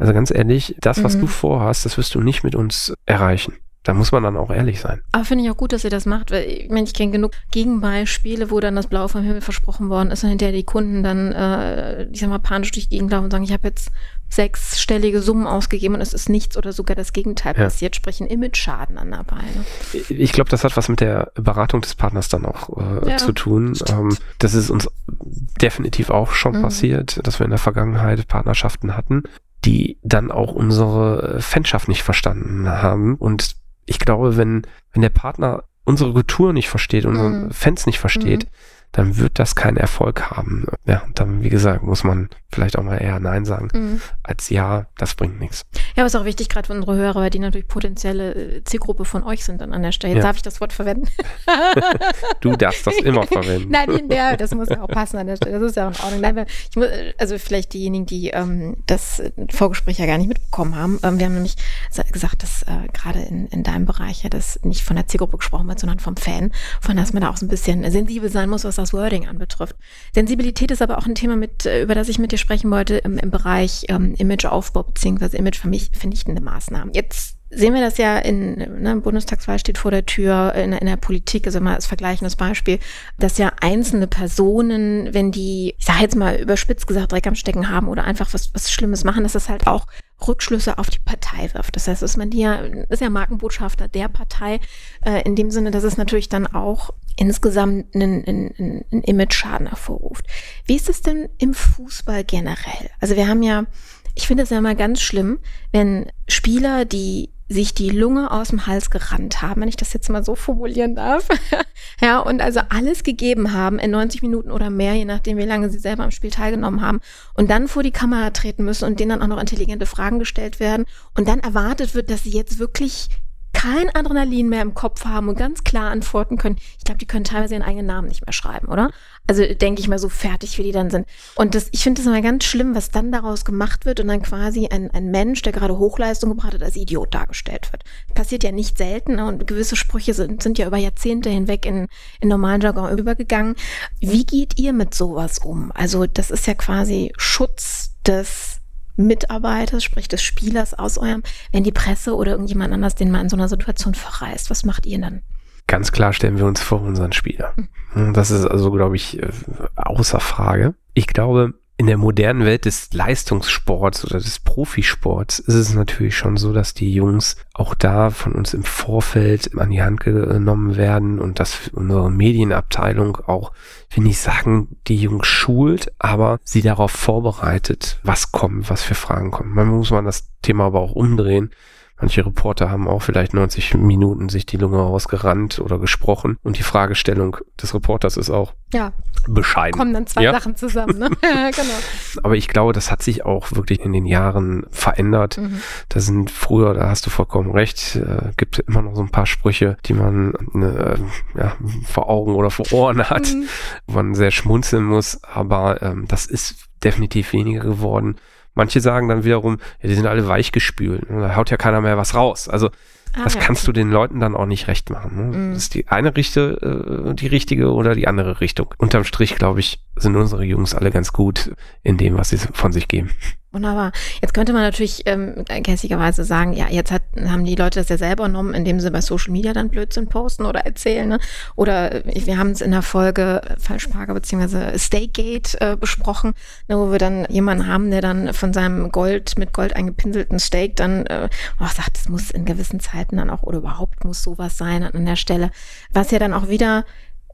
also ganz ehrlich, das, was mhm. du vorhast, das wirst du nicht mit uns erreichen. da muss man dann auch ehrlich sein. Aber finde ich auch gut, dass ihr das macht, weil ich meine, ich kenne genug Gegenbeispiele, wo dann das Blau vom Himmel versprochen worden ist und hinterher die Kunden dann, äh, ich sag mal, panisch durch die Gegend laufen und sagen, ich habe jetzt sechsstellige Summen ausgegeben und es ist nichts oder sogar das Gegenteil ja. passiert, sprich ein Image-Schaden an dabei. Ne? Ich glaube, das hat was mit der Beratung des Partners dann auch äh, ja, zu tun. Ähm, das ist uns definitiv auch schon mhm. passiert, dass wir in der Vergangenheit Partnerschaften hatten, die dann auch unsere Fanschaft nicht verstanden haben und ich glaube, wenn, wenn der Partner unsere Kultur nicht versteht, unsere mhm. Fans nicht versteht, mhm dann wird das keinen Erfolg haben. Ja, dann, wie gesagt, muss man vielleicht auch mal eher Nein sagen, mhm. als Ja, das bringt nichts. Ja, was auch wichtig, gerade für unsere Hörer, weil die natürlich potenzielle äh, Zielgruppe von euch sind dann an der Stelle. Jetzt ja. darf ich das Wort verwenden. *laughs* du darfst das immer *laughs* verwenden. Nein, ja, das muss ja auch passen an der Stelle. Das ist ja auch in Ordnung. Nein, ich muss, also vielleicht diejenigen, die ähm, das Vorgespräch ja gar nicht mitbekommen haben. Ähm, wir haben nämlich gesagt, dass äh, gerade in, in deinem Bereich ja das nicht von der Zielgruppe gesprochen wird, sondern vom Fan, von dass man da auch so ein bisschen sensibel sein muss, was das Wording anbetrifft. Sensibilität ist aber auch ein Thema, mit, äh, über das ich mit dir sprechen wollte im, im Bereich ähm, Imageaufbau bzw. Imagevernichtende Maßnahmen. Jetzt sehen wir das ja in, ne, Bundestagswahl steht vor der Tür, in, in der Politik, also mal als vergleichendes Beispiel, dass ja einzelne Personen, wenn die, ich sage jetzt mal überspitzt gesagt, Dreck am Stecken haben oder einfach was, was Schlimmes machen, dass das halt auch Rückschlüsse auf die Partei wirft. Das heißt, dass man die ja, ist ja Markenbotschafter der Partei, äh, in dem Sinne, dass es natürlich dann auch insgesamt einen, einen, einen Image-Schaden hervorruft. Wie ist es denn im Fußball generell? Also wir haben ja, ich finde es ja immer ganz schlimm, wenn Spieler, die sich die Lunge aus dem Hals gerannt haben, wenn ich das jetzt mal so formulieren darf. *laughs* ja, und also alles gegeben haben in 90 Minuten oder mehr, je nachdem, wie lange sie selber am Spiel teilgenommen haben, und dann vor die Kamera treten müssen und denen dann auch noch intelligente Fragen gestellt werden und dann erwartet wird, dass sie jetzt wirklich kein Adrenalin mehr im Kopf haben und ganz klar antworten können. Ich glaube, die können teilweise ihren eigenen Namen nicht mehr schreiben, oder? Also denke ich mal so fertig, wie die dann sind. Und das, ich finde das immer ganz schlimm, was dann daraus gemacht wird und dann quasi ein, ein Mensch, der gerade Hochleistung gebracht hat, als Idiot dargestellt wird. Passiert ja nicht selten ne? und gewisse Sprüche sind, sind ja über Jahrzehnte hinweg in, in normalen Jargon übergegangen. Wie geht ihr mit sowas um? Also das ist ja quasi Schutz des Mitarbeiters, sprich des Spielers aus eurem, wenn die Presse oder irgendjemand anders den mal in so einer Situation verreist? Was macht ihr dann? Ganz klar stellen wir uns vor unseren Spieler. Hm. Das ist also, glaube ich, äh, außer Frage. Ich glaube, in der modernen Welt des Leistungssports oder des Profisports ist es natürlich schon so, dass die Jungs auch da von uns im Vorfeld an die Hand genommen werden und dass unsere Medienabteilung auch, will nicht sagen, die Jungs schult, aber sie darauf vorbereitet, was kommt, was für Fragen kommen. Man muss man das Thema aber auch umdrehen. Manche Reporter haben auch vielleicht 90 Minuten sich die Lunge rausgerannt oder gesprochen. Und die Fragestellung des Reporters ist auch ja. bescheiden. Kommen dann zwei ja? Sachen zusammen, ne? *laughs* *laughs* genau. Aber ich glaube, das hat sich auch wirklich in den Jahren verändert. Mhm. Da sind früher, da hast du vollkommen recht, äh, gibt immer noch so ein paar Sprüche, die man äh, ja, vor Augen oder vor Ohren *laughs* hat, mhm. wo man sehr schmunzeln muss. Aber ähm, das ist definitiv weniger geworden. Manche sagen dann wiederum, ja, die sind alle weichgespült. Da haut ja keiner mehr was raus. Also ah, das ja, kannst du den Leuten dann auch nicht recht machen. Ne? Mm. Das ist die eine Richte, äh, die richtige oder die andere Richtung. Unterm Strich, glaube ich, sind unsere Jungs alle ganz gut in dem, was sie von sich geben. Wunderbar. Jetzt könnte man natürlich ähm, gänzlicherweise sagen, ja, jetzt hat, haben die Leute das ja selber genommen, indem sie bei Social Media dann Blödsinn posten oder erzählen. Ne? Oder wir haben es in der Folge Falschparker bzw. Staygate äh, besprochen, ne, wo wir dann jemanden haben, der dann von seinem Gold mit Gold eingepinselten Steak dann äh, auch sagt, es muss in gewissen Zeiten dann auch oder überhaupt muss sowas sein an der Stelle. Was ja dann auch wieder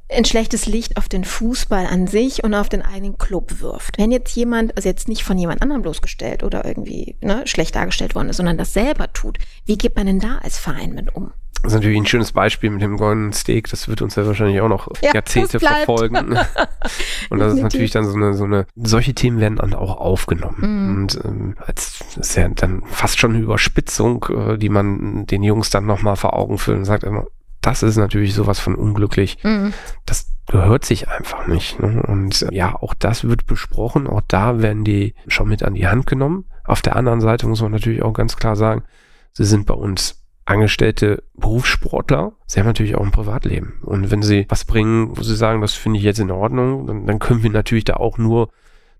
ein schlechtes Licht auf den Fußball an sich und auf den eigenen Club wirft. Wenn jetzt jemand, also jetzt nicht von jemand anderem bloßgestellt oder irgendwie ne, schlecht dargestellt worden ist, sondern das selber tut, wie geht man denn da als Verein mit um? Das ist natürlich ein schönes Beispiel mit dem goldenen Steak. Das wird uns ja wahrscheinlich auch noch ja, Jahrzehnte verfolgen. *laughs* und das ist natürlich dann so eine, so eine, solche Themen werden dann auch aufgenommen. Mhm. Und ähm, als das ist ja dann fast schon eine Überspitzung, äh, die man den Jungs dann nochmal vor Augen führt und sagt immer, das ist natürlich sowas von unglücklich. Mhm. Das gehört sich einfach nicht. Ne? Und ja, auch das wird besprochen. Auch da werden die schon mit an die Hand genommen. Auf der anderen Seite muss man natürlich auch ganz klar sagen, sie sind bei uns angestellte Berufssportler. Sie haben natürlich auch ein Privatleben. Und wenn sie was bringen, wo sie sagen, das finde ich jetzt in Ordnung, dann, dann können wir natürlich da auch nur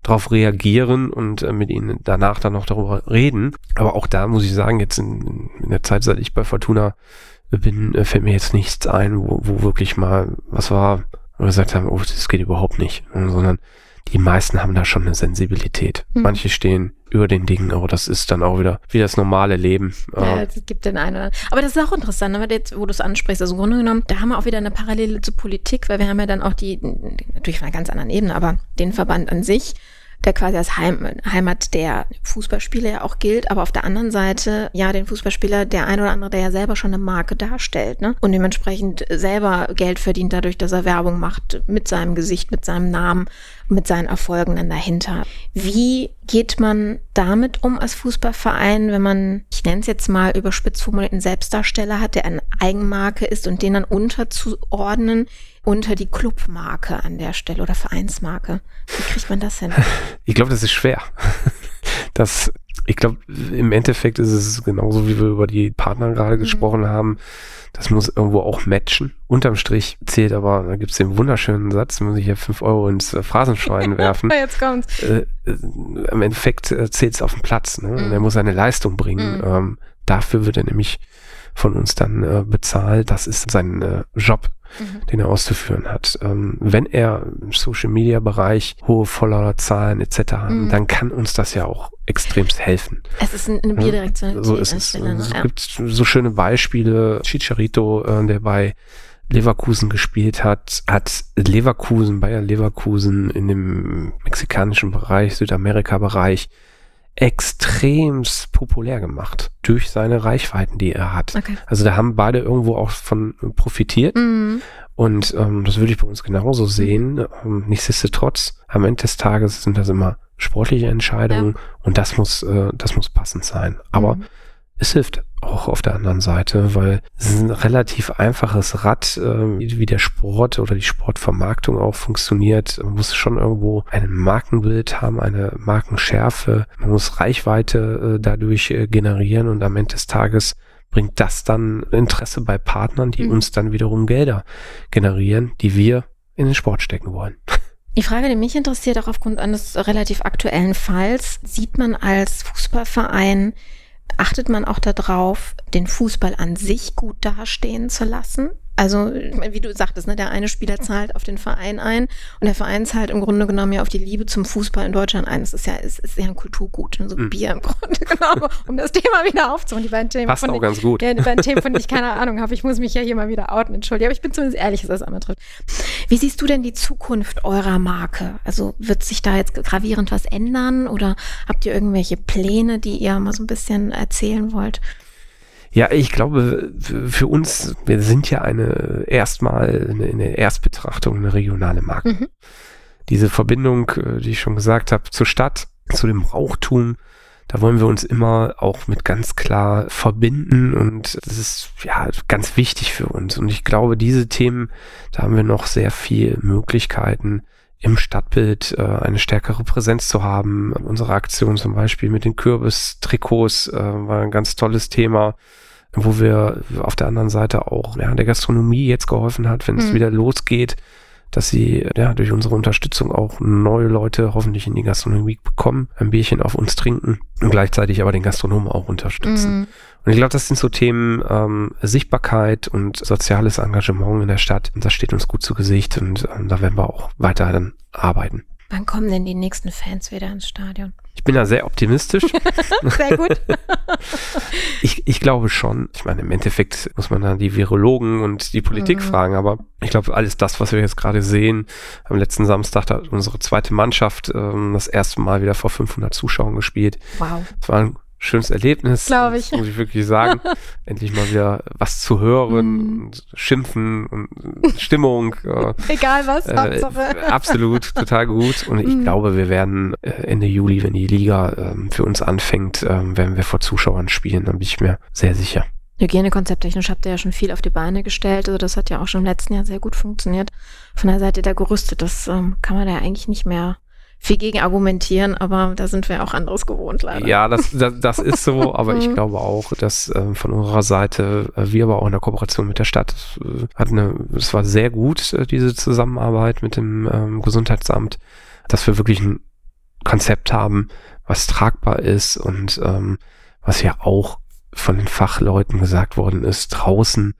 darauf reagieren und äh, mit ihnen danach dann noch darüber reden. Aber auch da muss ich sagen, jetzt in, in der Zeit, seit ich bei Fortuna bin, äh, fällt mir jetzt nichts ein, wo, wo wirklich mal was war, wo wir gesagt haben, oh, das geht überhaupt nicht, sondern die meisten haben da schon eine Sensibilität. Mhm. Manche stehen über den Dingen, aber das ist dann auch wieder wie das normale Leben. Ja, es gibt den einen oder Aber das ist auch interessant, ne, jetzt, wo du es ansprichst. Also im Grunde genommen, da haben wir auch wieder eine Parallele zur Politik, weil wir haben ja dann auch die, natürlich von einer ganz anderen Ebene, aber den Verband an sich der quasi als Heim, Heimat der Fußballspieler ja auch gilt, aber auf der anderen Seite ja den Fußballspieler der ein oder andere, der ja selber schon eine Marke darstellt, ne? Und dementsprechend selber Geld verdient dadurch, dass er Werbung macht mit seinem Gesicht, mit seinem Namen, mit seinen Erfolgen dann dahinter. Wie geht man damit um als Fußballverein, wenn man, ich nenne es jetzt mal überspitzt formuliert, Selbstdarsteller hat, der eine Eigenmarke ist und den dann unterzuordnen? Unter die Clubmarke an der Stelle oder Vereinsmarke. Wie kriegt man das hin? *laughs* Ich glaube, das ist schwer. *laughs* Das, ich glaube, im Endeffekt ist es genauso, wie wir über die Partner gerade mhm. gesprochen haben. Das muss irgendwo auch matchen. Unterm Strich zählt aber, da gibt es den wunderschönen Satz, muss ich ja fünf Euro ins Phrasenschwein *laughs* werfen. Jetzt kommt's. Äh, äh, Im Endeffekt äh, zählt es auf dem Platz. Ne? Mhm. Und er muss seine Leistung bringen. Mhm. Ähm, dafür wird er nämlich von uns dann äh, bezahlt. Das ist sein äh, Job mhm. den er auszuführen hat. Ähm, wenn er im Social Media Bereich hohe Followerzahlen etc. haben, mhm. dann kann uns das ja auch extremst helfen. Es ist eine Bidirektion. So ist es. Es ja. gibt so schöne Beispiele. Chicharito, äh, der bei Leverkusen gespielt hat, hat Leverkusen, Bayer Leverkusen in dem mexikanischen Bereich, Südamerika-Bereich extremst populär gemacht durch seine Reichweiten, die er hat. Okay. Also da haben beide irgendwo auch von profitiert. Mhm. Und ähm, das würde ich bei uns genauso sehen. Ähm, nichtsdestotrotz, am Ende des Tages sind das immer sportliche Entscheidungen ja. und das muss, äh, das muss passend sein. Aber mhm es hilft auch auf der anderen Seite, weil es ist ein relativ einfaches Rad, äh, wie der Sport oder die Sportvermarktung auch funktioniert. Man muss schon irgendwo ein Markenbild haben, eine Markenschärfe. Man muss Reichweite äh, dadurch äh, generieren und am Ende des Tages bringt das dann Interesse bei Partnern, die mhm. uns dann wiederum Gelder generieren, die wir in den Sport stecken wollen. *laughs* Die Frage, die mich interessiert, auch aufgrund eines relativ aktuellen Falls, sieht man als Fußballverein achtet man auch darauf, den Fußball an sich gut dastehen zu lassen? Also, wie du sagtest, ne, der eine Spieler zahlt auf den Verein ein und der Verein zahlt im Grunde genommen ja auf die Liebe zum Fußball in Deutschland ein. Das ist ja, ist, ist ja ein Kulturgut, ne, so mhm. Bier im Grunde genommen, um das Thema wieder aufzuholen. Die beiden Themen Passt auch ich, ganz gut. Ja, die beiden Themen, von denen ich keine Ahnung habe. Ich muss mich ja hier mal wieder outen, entschuldige. Aber ich bin zumindest ehrlich, was das anbetrifft. Wie siehst du denn die Zukunft eurer Marke? Also, wird sich da jetzt gravierend was ändern oder habt ihr irgendwelche Pläne, die ihr mal so ein bisschen erzählen wollt? Ja, ich glaube, für uns, wir sind ja eine erstmal eine, eine Erstbetrachtung, eine regionale Marke. Mhm. Diese Verbindung, äh, die ich schon gesagt habe, zur Stadt, zu dem Brauchtum, da wollen wir uns immer auch mit ganz klar verbinden und das ist ja ganz wichtig für uns. Und ich glaube, diese Themen, da haben wir noch sehr viel Möglichkeiten, im Stadtbild äh, eine stärkere Präsenz zu haben. Unsere Aktion zum Beispiel mit den Kürbis-Trikots äh, war ein ganz tolles Thema wo wir auf der anderen Seite auch ja, der Gastronomie jetzt geholfen hat, wenn mhm. es wieder losgeht, dass sie ja durch unsere Unterstützung auch neue Leute hoffentlich in die Gastronomie bekommen, ein Bierchen auf uns trinken und gleichzeitig aber den Gastronomen auch unterstützen. Mhm. Und ich glaube, das sind so Themen ähm, Sichtbarkeit und soziales Engagement in der Stadt. Und das steht uns gut zu Gesicht und ähm, da werden wir auch weiter dann arbeiten. Wann kommen denn die nächsten Fans wieder ins Stadion? Ich bin da sehr optimistisch. *laughs* sehr gut. *laughs* ich, ich glaube schon. Ich meine, im Endeffekt muss man dann die Virologen und die Politik mhm. fragen, aber ich glaube, alles das, was wir jetzt gerade sehen, am letzten Samstag hat unsere zweite Mannschaft ähm, das erste Mal wieder vor 500 Zuschauern gespielt. Wow. Es war ein schönes Erlebnis. Glaube ich. Muss ich wirklich sagen. *laughs* Endlich mal wieder was zu hören mm. und schimpfen und Stimmung. *laughs* Äh, Egal was, äh. *laughs* Absolut, total gut. Und ich mm. glaube, wir werden äh, Ende Juli, wenn die Liga äh, für uns anfängt, äh, werden wir vor Zuschauern spielen. Da bin ich mir sehr sicher. Hygienekonzepttechnisch habt ihr ja schon viel auf die Beine gestellt. Also das hat ja auch schon im letzten Jahr sehr gut funktioniert. Von der Seite der gerüstet. Das ähm, kann man ja eigentlich nicht mehr viel gegen argumentieren, aber da sind wir auch anderes gewohnt leider. Ja, das, das, das ist so, *laughs* aber ich mhm. glaube auch, dass äh, von unserer Seite, äh, wir aber auch in der Kooperation mit der Stadt, äh, hat eine, es war sehr gut, äh, diese Zusammenarbeit mit dem ähm, Gesundheitsamt, dass wir wirklich ein Konzept haben, was tragbar ist und ähm, was ja auch von den Fachleuten gesagt worden ist, draußen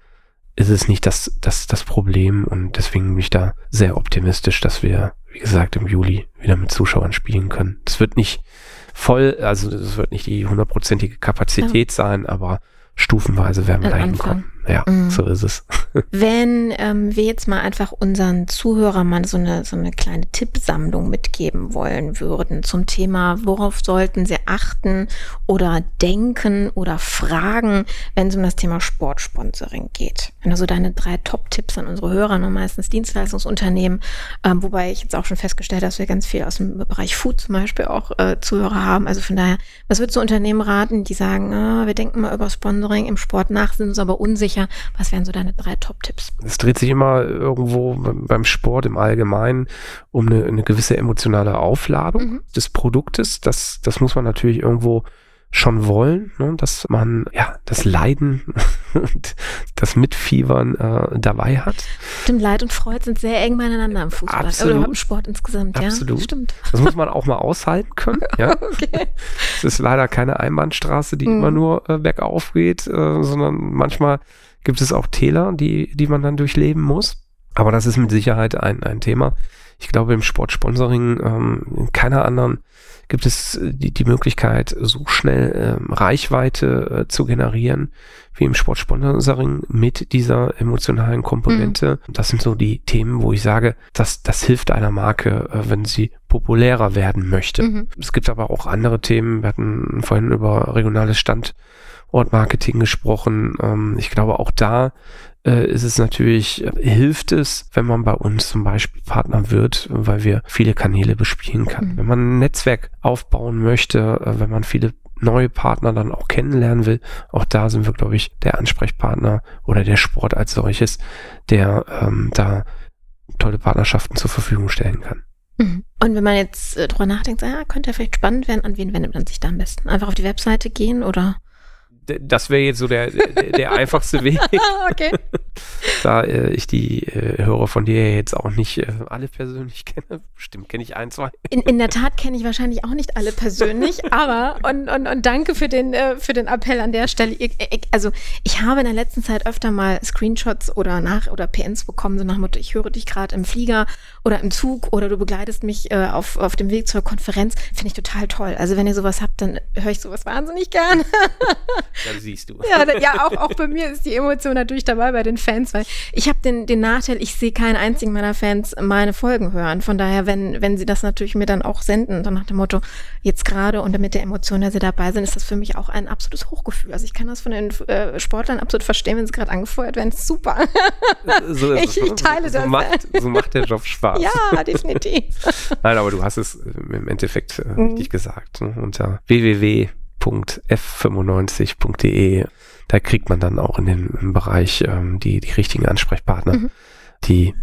ist es nicht das, das, das Problem und deswegen bin ich da sehr optimistisch, dass wir, wie gesagt, im Juli wieder mit Zuschauern spielen können. Es wird nicht voll, also es wird nicht die hundertprozentige Kapazität ja. sein, aber stufenweise werden wir da hinkommen. Ja, mhm. so ist es. *laughs* Wenn ähm, wir jetzt mal einfach unseren Zuhörern mal so eine, so eine kleine Tippsammlung mitgeben wollen würden zum Thema, worauf sollten sie achten oder denken oder fragen, wenn es um das Thema Sportsponsoring geht. Wenn du so deine drei Top-Tipps an unsere Hörer, nur meistens Dienstleistungsunternehmen, ähm, wobei ich jetzt auch schon festgestellt habe, dass wir ganz viel aus dem Bereich Food zum Beispiel auch äh, Zuhörer haben. Also von daher, was würdest du Unternehmen raten, die sagen, ah, wir denken mal über Sponsoring im Sport nach, sind uns aber unsicher, sicher. Was wären so deine drei Top-Tipps? Es dreht sich immer irgendwo beim Sport im Allgemeinen um eine, eine gewisse emotionale Aufladung mhm. des Produktes. Das, das muss man natürlich irgendwo schon wollen, ne, dass man ja das Leiden *laughs* und das Mitfiebern äh, dabei hat. Stimmt, Leid und Freude sind sehr eng beieinander im Fußball Absolut. oder im Sport insgesamt. Absolut. Ja, stimmt. Das muss man auch mal aushalten können. *laughs* Ja. okay. Es ist leider keine Einbahnstraße, die mhm. immer nur äh, bergauf geht, äh, sondern manchmal gibt es auch Täler, die, die man dann durchleben muss. Aber das ist mit Sicherheit ein, ein Thema. Ich glaube, im Sportsponsoring, ähm, in keiner anderen gibt es die, die Möglichkeit, so schnell ähm, Reichweite äh, zu generieren wie im Sportsponsoring mit dieser emotionalen Komponente. Mhm. Das sind so die Themen, wo ich sage, dass das hilft einer Marke, äh, wenn sie populärer werden möchte. Mhm. Es gibt aber auch andere Themen. Wir hatten vorhin über regionales Stand Ortmarketing gesprochen. Ähm, ich glaube, auch da äh, ist es natürlich, äh, hilft es, wenn man bei uns zum Beispiel Partner wird, weil wir viele Kanäle bespielen kann. Mhm. Wenn man ein Netzwerk aufbauen möchte, äh, wenn man viele neue Partner dann auch kennenlernen will, auch da sind wir, glaube ich, der Ansprechpartner oder der Sport als solches, der ähm, da tolle Partnerschaften zur Verfügung stellen kann. Mhm. Und wenn man jetzt äh, drüber nachdenkt, ja, könnte ja vielleicht spannend werden, an wen wendet man sich da am besten? Einfach auf die Webseite gehen oder? Das wäre jetzt so der, der, einfachste Weg. *laughs* okay. Da äh, ich die äh, Hörer von dir jetzt auch nicht äh, alle persönlich kenne. Bestimmt kenne ich ein, zwei. In, in der Tat kenne ich wahrscheinlich auch nicht alle persönlich, *laughs* aber und, und, und danke für den, äh, für den Appell an der Stelle. Ich, ich, also ich habe in der letzten Zeit öfter mal Screenshots oder nach oder PNs bekommen, so nach Motto, ich höre dich gerade im Flieger oder im Zug oder du begleitest mich äh, auf, auf dem Weg zur Konferenz. Finde ich total toll. Also wenn ihr sowas habt, dann höre ich sowas wahnsinnig gern. *laughs* Ja, siehst du. Ja, ja auch, auch bei mir ist die Emotion natürlich dabei bei den Fans, weil ich habe den, den Nachteil, ich sehe keinen einzigen meiner Fans meine Folgen hören. Von daher, wenn, wenn sie das natürlich mir dann auch senden, dann nach dem Motto, jetzt gerade und mit der Emotion, dass sie dabei sind, ist das für mich auch ein absolutes Hochgefühl. Also ich kann das von den äh, Sportlern absolut verstehen, wenn sie gerade angefeuert werden. Super. So ich, ich, teile so das. Macht, so macht der Job Spaß. Ja, definitiv. *laughs* Nein, aber du hast es im Endeffekt äh, mhm. richtig gesagt. Ne? Unter www www.f95.de. Da kriegt man dann auch in dem Bereich ähm, die, die richtigen Ansprechpartner, mhm. die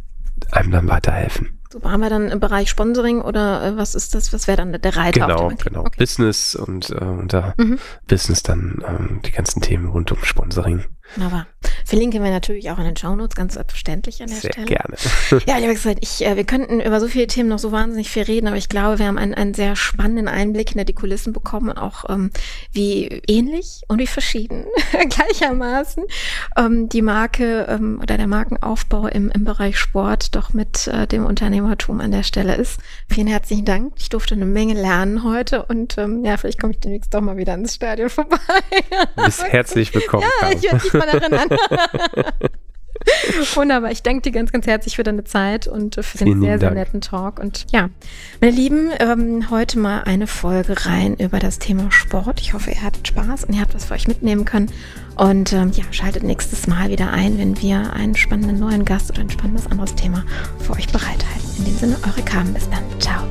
einem dann weiterhelfen. Super, haben wir dann im Bereich Sponsoring oder äh, was ist das? Was wäre dann der Reiter? Genau, genau. Okay. Business und äh, unter mhm. Business dann ähm, die ganzen Themen rund um Sponsoring. Aber verlinken wir natürlich auch in den Shownotes, ganz selbstverständlich an der Sehr Stelle. gerne. *laughs* ja, lieber gesagt, ich, äh, wir könnten über so viele Themen noch so wahnsinnig viel reden, aber ich glaube, wir haben einen, einen sehr spannenden Einblick hinter die Kulissen bekommen und auch ähm, wie ähnlich und wie verschieden *laughs* gleichermaßen ähm, die Marke ähm, oder der Markenaufbau im, im Bereich Sport doch mit äh, dem Unternehmertum an der Stelle ist. Vielen herzlichen Dank. Ich durfte eine Menge lernen heute und ähm, ja, vielleicht komme ich demnächst doch mal wieder ins Stadion vorbei. Bist *laughs* herzlich willkommen. Ja, ich werde mal erinnern. *laughs* Wunderbar. Ich danke dir ganz, ganz herzlich für deine Zeit und für den Vielen sehr, sehr netten Talk. Und ja, meine Lieben, ähm, heute mal eine Folge rein über das Thema Sport. Ich hoffe, ihr hattet Spaß und ihr habt was für euch mitnehmen können. Und ähm, ja, schaltet nächstes Mal wieder ein, wenn wir einen spannenden neuen Gast oder ein spannendes anderes Thema für euch bereithalten. In dem Sinne, eure Carmen. Bis dann. Ciao.